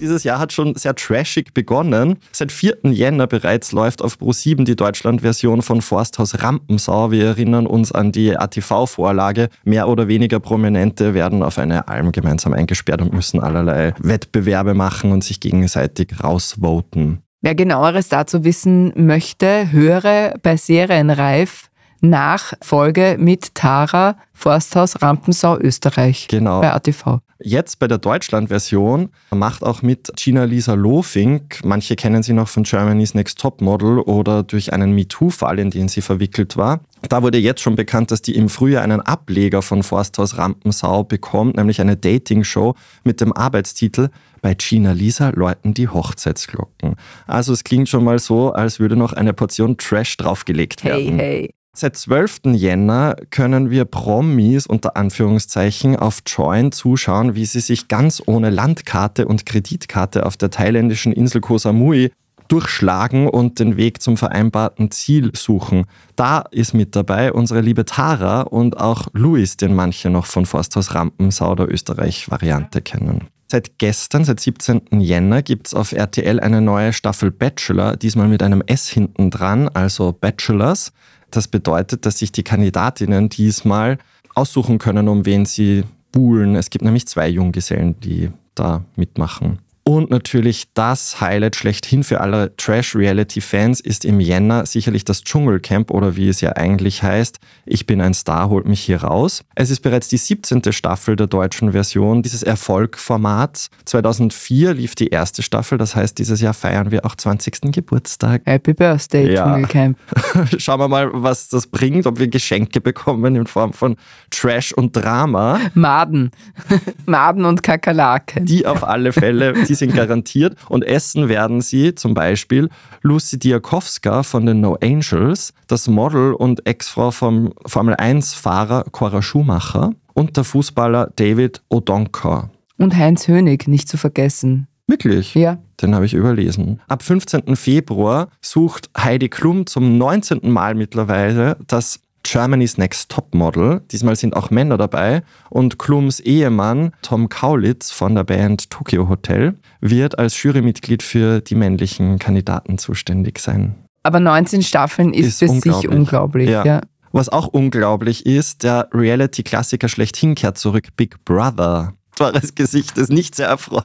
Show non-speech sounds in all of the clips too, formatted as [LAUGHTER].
Dieses Jahr hat schon sehr trashig begonnen. Seit 4. Jänner bereits läuft auf Pro7 die Deutschland-Version von Forsthaus Rampensau. Wir erinnern uns an die ATV-Vorlage. Mehr oder weniger Prominente werden auf eine Alm gemeinsam eingesperrt und müssen allerlei Wettbewerbe machen und sich gegenseitig rausvoten. Wer genaueres dazu wissen möchte, höre bei Serienreif nach Folge mit Tara Forsthaus Rampensau Österreich Genau. bei ATV. Jetzt bei der Deutschland-Version macht auch mit Gina-Lisa Lofink, manche kennen sie noch von Germany's Next Topmodel oder durch einen MeToo-Fall, in den sie verwickelt war. Da wurde jetzt schon bekannt, dass die im Frühjahr einen Ableger von Forsthaus Rampensau bekommt, nämlich eine Dating-Show mit dem Arbeitstitel Bei Gina Lisa läuten die Hochzeitsglocken. Also es klingt schon mal so, als würde noch eine Portion Trash draufgelegt werden. Hey, hey. Seit 12. Jänner können wir Promis unter Anführungszeichen auf Join zuschauen, wie sie sich ganz ohne Landkarte und Kreditkarte auf der thailändischen Insel Koh Samui durchschlagen und den Weg zum vereinbarten Ziel suchen. Da ist mit dabei unsere liebe Tara und auch Luis, den manche noch von Forsthaus Rampensau der Österreich-Variante kennen. Seit gestern, seit 17. Jänner, gibt es auf RTL eine neue Staffel Bachelor, diesmal mit einem S hinten dran, also Bachelors. Das bedeutet, dass sich die Kandidatinnen diesmal aussuchen können, um wen sie buhlen. Es gibt nämlich zwei Junggesellen, die da mitmachen. Und natürlich das Highlight schlechthin für alle Trash-Reality-Fans ist im Jänner sicherlich das Dschungelcamp oder wie es ja eigentlich heißt. Ich bin ein Star, holt mich hier raus. Es ist bereits die 17. Staffel der deutschen Version dieses Erfolgformats. 2004 lief die erste Staffel, das heißt, dieses Jahr feiern wir auch 20. Geburtstag. Happy Birthday, Ja. Dschungelcamp. [LAUGHS] Schauen wir mal, was das bringt, ob wir Geschenke bekommen in Form von Trash und Drama. Maden. [LAUGHS] Maden und Kakerlaken. Die auf alle Fälle, die sind garantiert. Und essen werden sie zum Beispiel Lucy Diakowska von den No Angels, das Model und Ex-Frau vom Formel-1-Fahrer Cora Schumacher und der Fußballer David O'Donkor. Und Heinz Hönig, nicht zu vergessen. Wirklich? Ja. Den habe ich überlesen. Ab 15. Februar sucht Heidi Klum zum 19. Mal mittlerweile das Germany's Next Topmodel. Diesmal sind auch Männer dabei und Klums Ehemann Tom Kaulitz von der Band Tokyo Hotel wird als Jurymitglied für die männlichen Kandidaten zuständig sein. Aber 19 Staffeln ist, Ist für sich unglaublich. unglaublich. Ja. Ja. Was auch unglaublich ist, der Reality-Klassiker schlechthin kehrt zurück, Big Brother. Wahres Gesicht ist nicht sehr erfreut.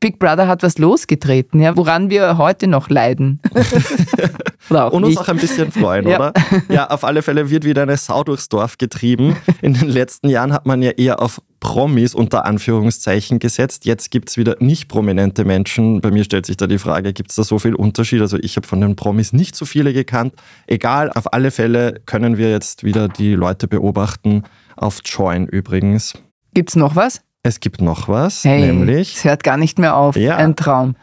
Big Brother hat was losgetreten, ja, woran wir heute noch leiden. [LAUGHS] Oder auch Und uns nicht. auch ein bisschen [LAUGHS] freuen, Ja. oder? Ja, auf alle Fälle wird wieder eine Sau durchs Dorf getrieben. In den letzten Jahren hat man ja eher auf Promis unter Anführungszeichen gesetzt. Jetzt gibt es wieder nicht prominente Menschen. Bei mir stellt sich da die Frage, gibt es da so viel Unterschied? Also ich habe von den Promis nicht so viele gekannt. Egal, auf alle Fälle können wir jetzt wieder die Leute beobachten. Auf Join übrigens. Gibt's noch was? Es gibt noch was, Hey, nämlich es hört gar nicht mehr auf. Ja. Ein Traum.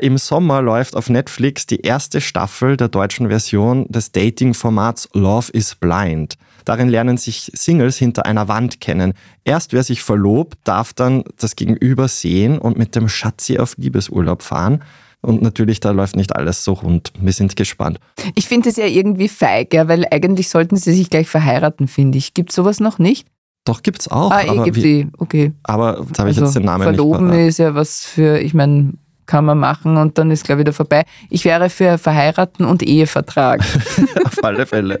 Im Sommer läuft auf Netflix die erste Staffel der deutschen Version des Dating-Formats Love is Blind. Darin lernen sich Singles hinter einer Wand kennen. Erst wer sich verlobt, darf dann das Gegenüber sehen und mit dem Schatzi auf Liebesurlaub fahren. Und natürlich, da läuft nicht alles so rund. Wir sind gespannt. Ich finde es ja irgendwie feig, ja, weil eigentlich sollten sie sich gleich verheiraten, finde ich. Gibt sowas noch nicht? Doch, gibt's auch. ah, eh, aber, gibt wie, die. Okay. aber da habe ich Also, jetzt den Namen Verloben nicht parat. ist ja was für, ich meine, kann man machen und dann ist gleich wieder vorbei. Ich wäre für verheiraten und Ehevertrag. [LAUGHS] Auf alle Fälle.